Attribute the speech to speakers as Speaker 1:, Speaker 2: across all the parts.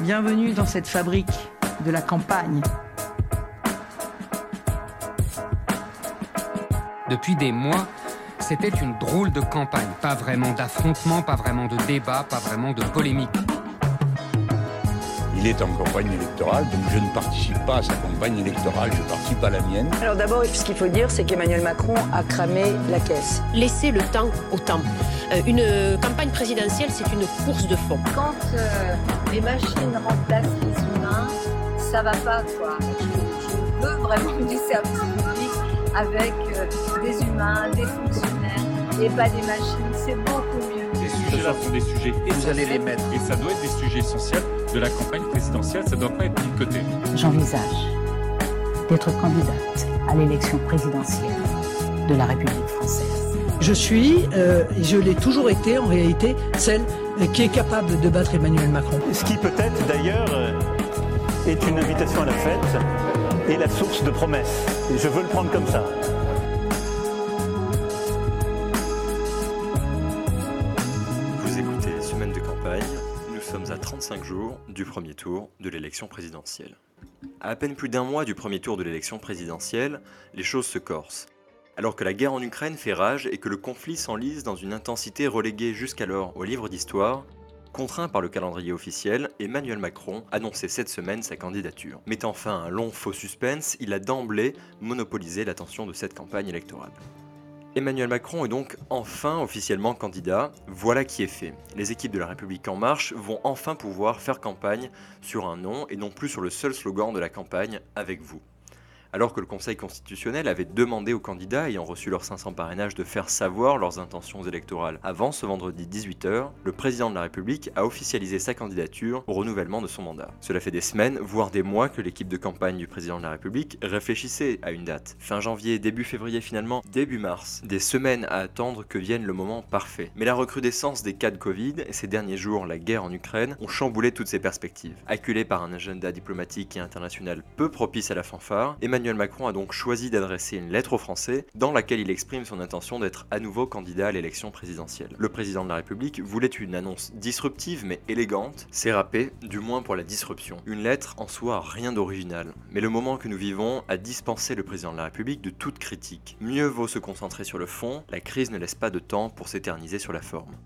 Speaker 1: Bienvenue dans cette fabrique de la campagne.
Speaker 2: Depuis des mois, c'était une drôle de campagne. Pas vraiment d'affrontement, pas vraiment de débat, pas vraiment de polémique.
Speaker 3: Il est en campagne électorale, donc je ne participe pas à sa campagne électorale, je participe à la mienne.
Speaker 4: Alors d'abord, ce qu'il faut dire, c'est qu'Emmanuel Macron a cramé la caisse.
Speaker 5: Laissez le temps au temps. Euh, une campagne présidentielle, c'est une course de fond.
Speaker 6: Quand euh, les machines remplacent les humains, ça va pas, quoi. Je, veux vraiment du service public avec euh, des humains, des fonctionnaires et pas des machines. C'est beaucoup mieux.
Speaker 7: Ces sujets-là sont des sujets
Speaker 3: Vous allez les mettre.
Speaker 7: Et ça doit être des sujets essentiels de la campagne présidentielle. Ça ne doit pas être mis de côté.
Speaker 8: J'envisage d'être candidate à l'élection présidentielle de la République française.
Speaker 9: Je suis, euh, et je l'ai toujours été en réalité, celle qui est capable de battre Emmanuel Macron.
Speaker 10: Ce qui peut-être d'ailleurs euh, est une invitation à la fête et la source de promesses. Et je veux le prendre comme ça.
Speaker 11: Vous écoutez Semaine de campagne, nous sommes à 35 jours du premier tour de l'élection présidentielle. À à peine plus d'un mois du premier tour de l'élection présidentielle, les choses se corsent. Alors que la guerre en Ukraine fait rage et que le conflit s'enlise dans une intensité reléguée jusqu'alors au livre d'histoire, contraint par le calendrier officiel, Emmanuel Macron annonçait cette semaine sa candidature. Mettant fin à un long faux suspense, il a d'emblée monopolisé l'attention de cette campagne électorale. Emmanuel Macron est donc enfin officiellement candidat, voilà qui est fait. Les équipes de la République en marche vont enfin pouvoir faire campagne sur un nom et non plus sur le seul slogan de la campagne avec vous. Alors que le Conseil constitutionnel avait demandé aux candidats ayant reçu leurs 500 parrainages de faire savoir leurs intentions électorales avant ce vendredi 18h, le président de la République a officialisé sa candidature au renouvellement de son mandat. Cela fait des semaines, voire des mois que l'équipe de campagne du président de la République réfléchissait à une date. Fin janvier, début février finalement, début mars. Des semaines à attendre que vienne le moment parfait. Mais la recrudescence des cas de Covid et ces derniers jours la guerre en Ukraine ont chamboulé toutes ces perspectives. Acculé par un agenda diplomatique et international peu propice à la fanfare, Macron a donc choisi d'adresser une lettre aux Français dans laquelle il exprime son intention d'être à nouveau candidat à l'élection présidentielle. Le président de la République voulait une annonce disruptive mais élégante, c'est râpé, du moins pour la disruption. Une lettre en soi rien d'original, mais le moment que nous vivons a dispensé le président de la République de toute critique. Mieux vaut se concentrer sur le fond, la crise ne laisse pas de temps pour s'éterniser sur la forme.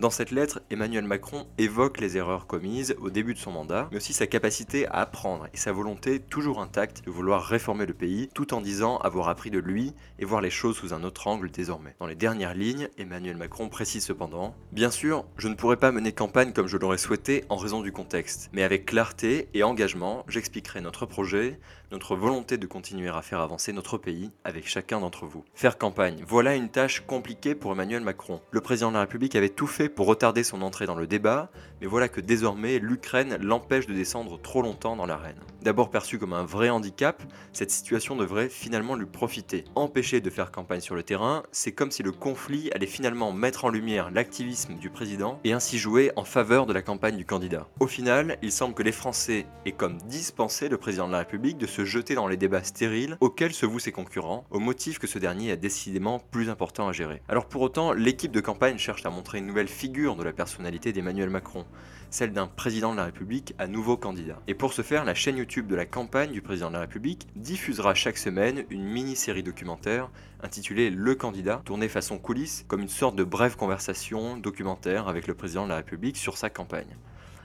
Speaker 11: Dans cette lettre, Emmanuel Macron évoque les erreurs commises au début de son mandat, mais aussi sa capacité à apprendre et sa volonté toujours intacte de vouloir réformer le pays, tout en disant avoir appris de lui et voir les choses sous un autre angle désormais. Dans les dernières lignes, Emmanuel Macron précise cependant Bien sûr, je ne pourrais pas mener campagne comme je l'aurais souhaité en raison du contexte, mais avec clarté et engagement, j'expliquerai notre projet, notre volonté de continuer à faire avancer notre pays avec chacun d'entre vous. Faire campagne, voilà une tâche compliquée pour Emmanuel Macron. Le président de la République avait tout fait pour retarder son entrée dans le débat, mais voilà que désormais l'Ukraine l'empêche de descendre trop longtemps dans l'arène. D'abord perçu comme un vrai handicap, cette situation devrait finalement lui profiter. Empêcher de faire campagne sur le terrain, c'est comme si le conflit allait finalement mettre en lumière l'activisme du président et ainsi jouer en faveur de la campagne du candidat. Au final, il semble que les Français aient comme dispensé le président de la République de jeter dans les débats stériles auxquels se vouent ses concurrents, au motif que ce dernier est décidément plus important à gérer. Alors pour autant, l'équipe de campagne cherche à montrer une nouvelle figure de la personnalité d'Emmanuel Macron, celle d'un président de la République à nouveau candidat. Et pour ce faire, la chaîne YouTube de la campagne du président de la République diffusera chaque semaine une mini-série documentaire intitulée Le candidat, tournée façon coulisses comme une sorte de brève conversation documentaire avec le président de la République sur sa campagne.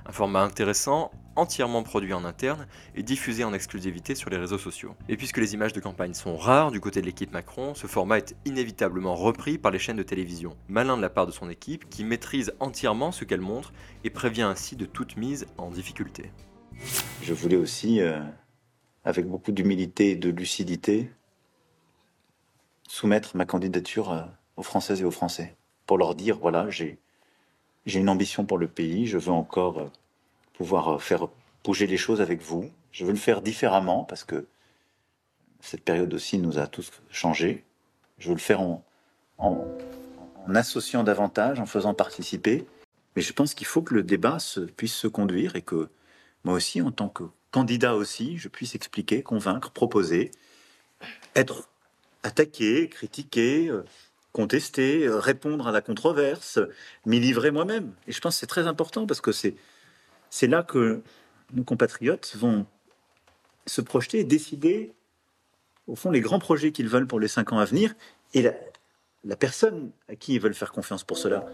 Speaker 11: Un format intéressant, entièrement produit en interne et diffusé en exclusivité sur les réseaux sociaux. Et puisque les images de campagne sont rares du côté de l'équipe Macron, ce format est inévitablement repris par les chaînes de télévision. Malin de la part de son équipe qui maîtrise entièrement ce qu'elle montre et prévient ainsi de toute mise en difficulté.
Speaker 12: Je voulais aussi, euh, avec beaucoup d'humilité et de lucidité, soumettre ma candidature euh, aux Françaises et aux Français pour leur dire voilà, j'ai j'ai une ambition pour le pays, je veux encore euh, pouvoir euh, faire bouger les choses avec vous. Je veux le faire différemment parce que cette période aussi nous a tous changés. Je veux le faire en, en, associant davantage, en faisant participer. Mais je pense qu'il faut que le débat se, puisse se conduire et que moi aussi, en tant que candidat aussi, je puisse expliquer, convaincre, proposer, être attaqué, critiqué, euh, contester, euh, répondre à la controverse, m'y livrer moi-même. Et je pense que c'est très important parce que c'est c'est là que nos compatriotes vont se projeter et décider, au fond, les grands projets qu'ils veulent pour les cinq ans à venir et la, la personne à qui ils veulent faire confiance pour cela.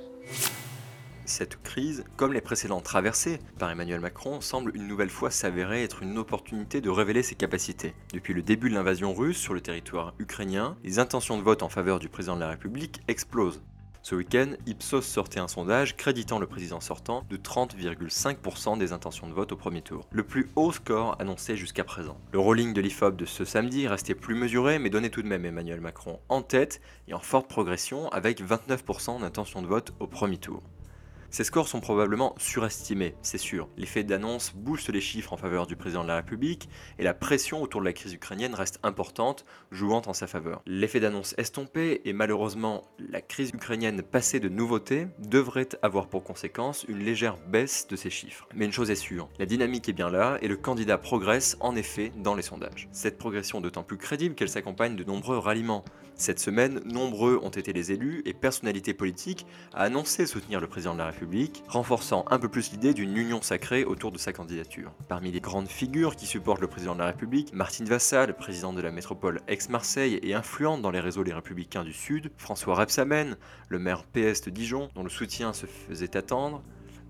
Speaker 11: Cette crise, comme les précédentes traversées par Emmanuel Macron, semble une nouvelle fois s'avérer être une opportunité de révéler ses capacités. Depuis le début de l'invasion russe sur le territoire ukrainien, les intentions de vote en faveur du président de la République explosent. Ce week-end, Ipsos sortait un sondage créditant le président sortant de 30,5% des intentions de vote au premier tour. Le plus haut score annoncé jusqu'à présent. Le rolling de l'IFOP de ce samedi restait plus mesuré mais donnait tout de même Emmanuel Macron en tête et en forte progression avec 29% d'intentions de vote au premier tour. Ces scores sont probablement surestimés, c'est sûr. L'effet d'annonce booste les chiffres en faveur du président de la République et la pression autour de la crise ukrainienne reste importante, jouant en sa faveur. L'effet d'annonce estompé et malheureusement la crise ukrainienne passée de nouveautés devrait avoir pour conséquence une légère baisse de ces chiffres. Mais une chose est sûre, la dynamique est bien là et le candidat progresse en effet dans les sondages. Cette progression d'autant plus crédible qu'elle s'accompagne de nombreux ralliements. Cette semaine, nombreux ont été les élus et personnalités politiques à annoncer soutenir le président de la République, renforçant un peu plus l'idée d'une union sacrée autour de sa candidature. Parmi les grandes figures qui supportent le président de la République, Martine Vassal, président de la métropole ex-Marseille et influente dans les réseaux Les Républicains du Sud, François Rebsamen, le maire PS de Dijon, dont le soutien se faisait attendre,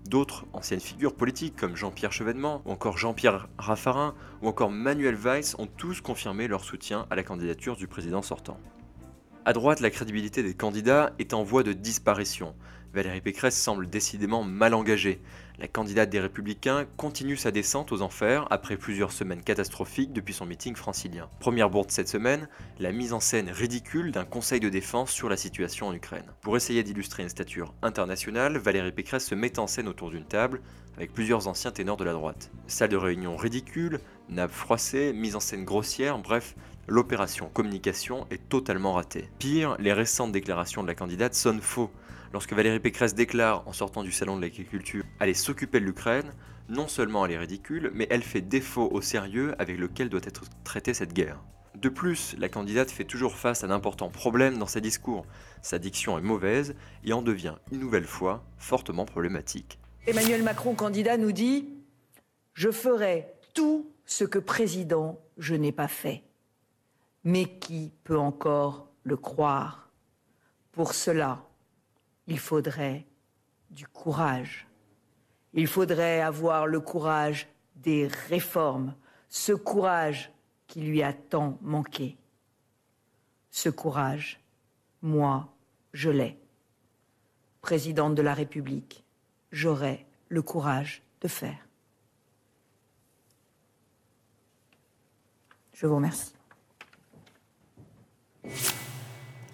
Speaker 11: D'autres anciennes figures politiques comme Jean-Pierre Chevènement ou encore Jean-Pierre Raffarin ou encore Manuel Weiss ont tous confirmé leur soutien à la candidature du président sortant. À droite, la crédibilité des candidats est en voie de disparition. Valérie Pécresse semble décidément mal engagée. La candidate des Républicains continue sa descente aux enfers après plusieurs semaines catastrophiques depuis son meeting francilien. Première bourde cette semaine, la mise en scène ridicule d'un conseil de défense sur la situation en Ukraine. Pour essayer d'illustrer une stature internationale, Valérie Pécresse se met en scène autour d'une table avec plusieurs anciens ténors de la droite. Salle de réunion ridicule, nappe froissée, mise en scène grossière, bref, l'opération communication est totalement ratée. Pire, les récentes déclarations de la candidate sonnent faux. Lorsque Valérie Pécresse déclare en sortant du salon de l'agriculture aller s'occuper de l'Ukraine, non seulement elle est ridicule, mais elle fait défaut au sérieux avec lequel doit être traitée cette guerre. De plus, la candidate fait toujours face à d'importants problèmes dans ses discours. Sa diction est mauvaise et en devient une nouvelle fois fortement problématique.
Speaker 4: Emmanuel Macron, candidat, nous dit Je ferai tout ce que président je n'ai pas fait. Mais qui peut encore le croire? Pour cela, il faudrait du courage. Il faudrait avoir le courage des réformes, ce courage qui lui a tant manqué. Ce courage, moi, je l'ai. Présidente de la République, j'aurai le courage de faire. Je vous remercie.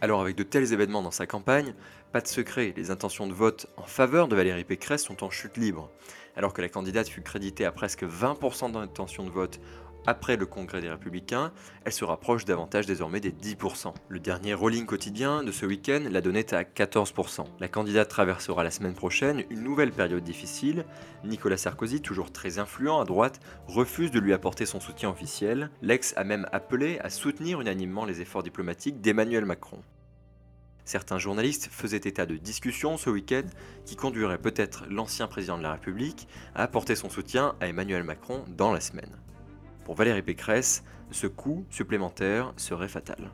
Speaker 11: Alors avec de tels événements dans sa campagne, pas de secret, les intentions de vote en faveur de Valérie Pécresse sont en chute libre. Alors que la candidate fut créditée à presque 20% d'intentions de vote après le congrès des Républicains, elle se rapproche davantage désormais des 10%. Le dernier rolling quotidien de ce week-end la donnait à 14%. La candidate traversera la semaine prochaine une nouvelle période difficile. Nicolas Sarkozy, toujours très influent à droite, refuse de lui apporter son soutien officiel. L'ex a même appelé à soutenir unanimement les efforts diplomatiques d'Emmanuel Macron. Certains journalistes faisaient état de discussions ce week-end qui conduiraient peut-être l'ancien président de la République à apporter son soutien à Emmanuel Macron dans la semaine. Pour Valérie Pécresse, ce coût supplémentaire serait fatal.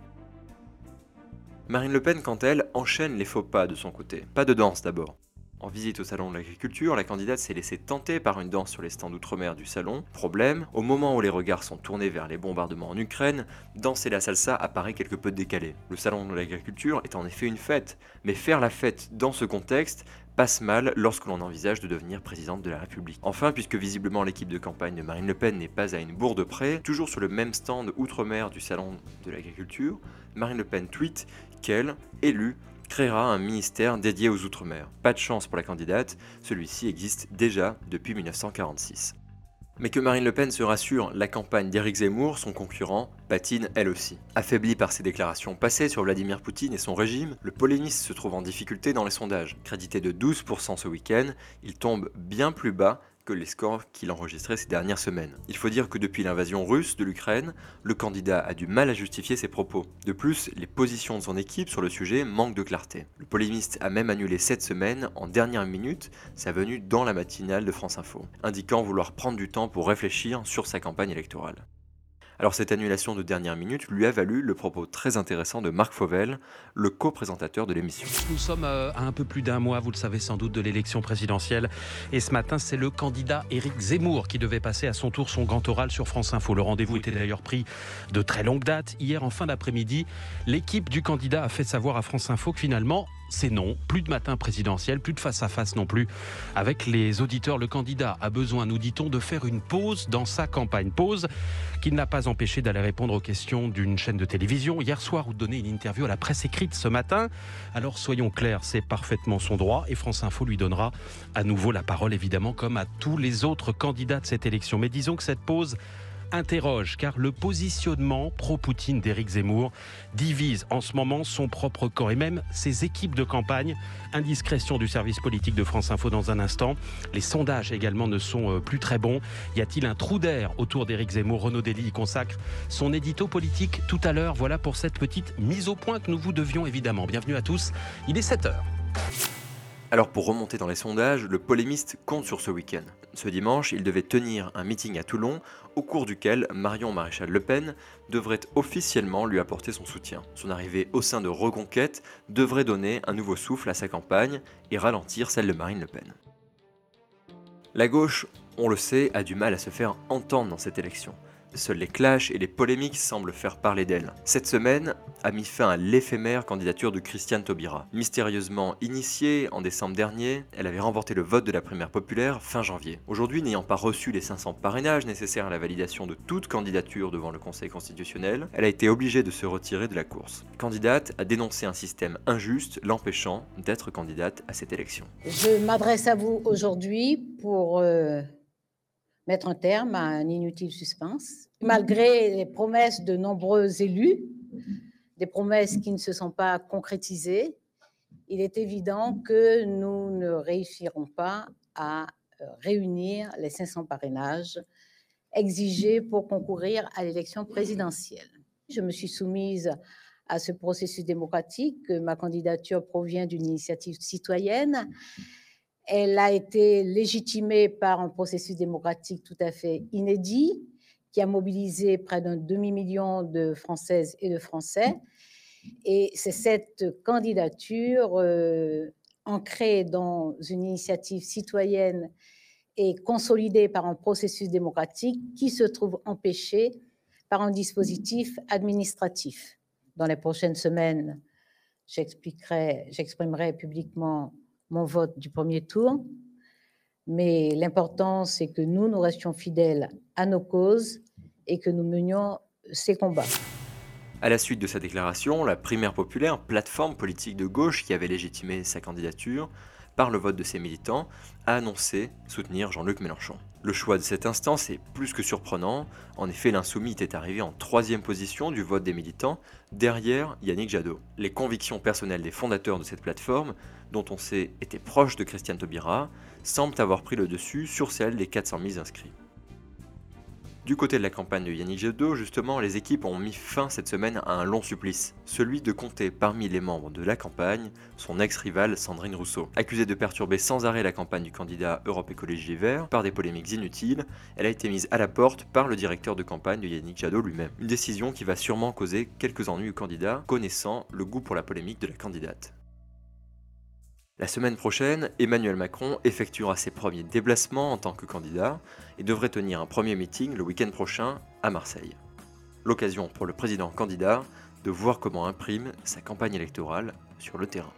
Speaker 11: Marine Le Pen, quant elle, enchaîne les faux pas de son côté. Pas de danse d'abord. En visite au salon de l'agriculture, la candidate s'est laissée tenter par une danse sur les stands outre-mer du salon. Problème, au moment où les regards sont tournés vers les bombardements en Ukraine, danser la salsa apparaît quelque peu décalé. Le salon de l'agriculture est en effet une fête, mais faire la fête dans ce contexte passe mal lorsque l'on envisage de devenir présidente de la République. Enfin, puisque visiblement l'équipe de campagne de Marine Le Pen n'est pas à une bourde près, toujours sur le même stand outre-mer du salon de l'agriculture, Marine Le Pen tweet qu'elle, élue, créera un ministère dédié aux Outre-mer. Pas de chance pour la candidate, celui-ci existe déjà depuis 1946. Mais que Marine Le Pen se rassure, la campagne d'Éric Zemmour, son concurrent, patine elle aussi. Affaibli par ses déclarations passées sur Vladimir Poutine et son régime, le polémiste se trouve en difficulté dans les sondages. Crédité de 12% ce week-end, il tombe bien plus bas que les scores qu'il enregistrait ces dernières semaines. Il faut dire que depuis l'invasion russe de l'Ukraine, le candidat a du mal à justifier ses propos. De plus, les positions de son équipe sur le sujet manquent de clarté. Le polémiste a même annulé cette semaine, en dernière minute, sa venue dans la matinale de France Info, indiquant vouloir prendre du temps pour réfléchir sur sa campagne électorale. Alors cette annulation de dernière minute lui a valu le propos très intéressant de Marc Fauvel, le co-présentateur de l'émission.
Speaker 13: Nous sommes euh, à un peu plus d'un mois, vous le savez sans doute, de l'élection présidentielle. Et ce matin, c'est le candidat Éric Zemmour qui devait passer à son tour son grand oral sur France Info. Le rendez-vous était d'ailleurs pris de très longue date. Hier, en fin d'après-midi, l'équipe du candidat a fait savoir à France Info que finalement, c'est non. Plus de matin présidentiel, plus de face à face non plus avec les auditeurs. Le candidat a besoin, nous dit-on, de faire une pause dans sa campagne. Pause qu'il n'a pas empêché d'aller répondre aux questions d'une chaîne de télévision hier soir ou de donner une interview à la presse écrite ce matin. Alors soyons clairs, c'est parfaitement son droit et France Info lui donnera à nouveau la parole, évidemment, comme à tous les autres candidats de cette élection. Mais disons que cette pause interroge car le positionnement pro-Poutine d'Éric Zemmour divise en ce moment son propre corps et même ses équipes de campagne. Indiscrétion du service politique de France Info dans un instant. Les sondages également ne sont euh, plus très bons. Y a-t-il un trou d'air autour d'Éric Zemmour? Renaud Dely y consacre son édito politique tout à l'heure. Voilà pour cette petite mise au point que nous vous devions évidemment. Bienvenue à tous. Il est 7 heures.
Speaker 11: Alors pour remonter dans les sondages, le polémiste compte sur ce week-end. Ce dimanche, il devait tenir un meeting à Toulon au cours duquel Marion Maréchal Le Pen devrait officiellement lui apporter son soutien. Son arrivée au sein de Reconquête devrait donner un nouveau souffle à sa campagne et ralentir celle de Marine Le Pen. La gauche, on le sait, a du mal à se faire entendre dans cette élection. Seuls les clashs et les polémiques semblent faire parler d'elle. Cette semaine a mis fin à l'éphémère candidature de Christiane Taubira. Mystérieusement initiée en décembre dernier, elle avait remporté le vote de la primaire populaire fin janvier. Aujourd'hui, n'ayant pas reçu les 500 parrainages nécessaires à la validation de toute candidature devant le Conseil constitutionnel, elle a été obligée de se retirer de la course. Candidate a dénoncé un système injuste l'empêchant d'être candidate à cette élection.
Speaker 8: Je m'adresse à vous aujourd'hui pour euh, mettre un terme à un inutile suspense. Malgré les promesses de nombreux élus, des promesses qui ne se sont pas concrétisées, il est évident que nous ne réussirons pas à euh, réunir les 500 parrainages exigés pour concourir à l'élection présidentielle. Je me suis soumise à ce processus démocratique. Ma candidature provient d'une initiative citoyenne elle a été légitimée par un processus démocratique tout à fait inédit qui a mobilisé près d'un demi-million de Françaises et de Français. Et c'est cette candidature euh, ancrée dans une initiative citoyenne et consolidée par un processus démocratique qui se trouve empêchée par un dispositif administratif. Dans les prochaines semaines, j'exprimerai publiquement mon vote du premier tour. Mais l'important, c'est que nous, nous restions fidèles à nos causes et que nous menions ces combats.
Speaker 11: À la suite de sa déclaration, la primaire populaire, plateforme politique de gauche qui avait légitimé sa candidature, par le vote de ses militants, a annoncé soutenir Jean-Luc Mélenchon. Le choix de cette instance est plus que surprenant. En effet, l'insoumis était arrivé en troisième position du vote des militants, derrière Yannick Jadot. Les convictions personnelles des fondateurs de cette plateforme, dont on sait étaient proches de Christiane Taubira, semblent avoir pris le dessus sur celles des 400 000 inscrits. Du côté de la campagne de Yannick Jadot, justement, les équipes ont mis fin cette semaine à un long supplice, celui de compter parmi les membres de la campagne son ex-rivale Sandrine Rousseau. Accusée de perturber sans arrêt la campagne du candidat Europe Écologie Les Verts par des polémiques inutiles, elle a été mise à la porte par le directeur de campagne de Yannick Jadot lui-même. Une décision qui va sûrement causer quelques ennuis au candidat, connaissant le goût pour la polémique de la candidate. La semaine prochaine, Emmanuel Macron effectuera ses premiers déplacements en tant que candidat et devrait tenir un premier meeting le week-end prochain à Marseille. L'occasion pour le président candidat de voir comment imprime sa campagne électorale sur le terrain.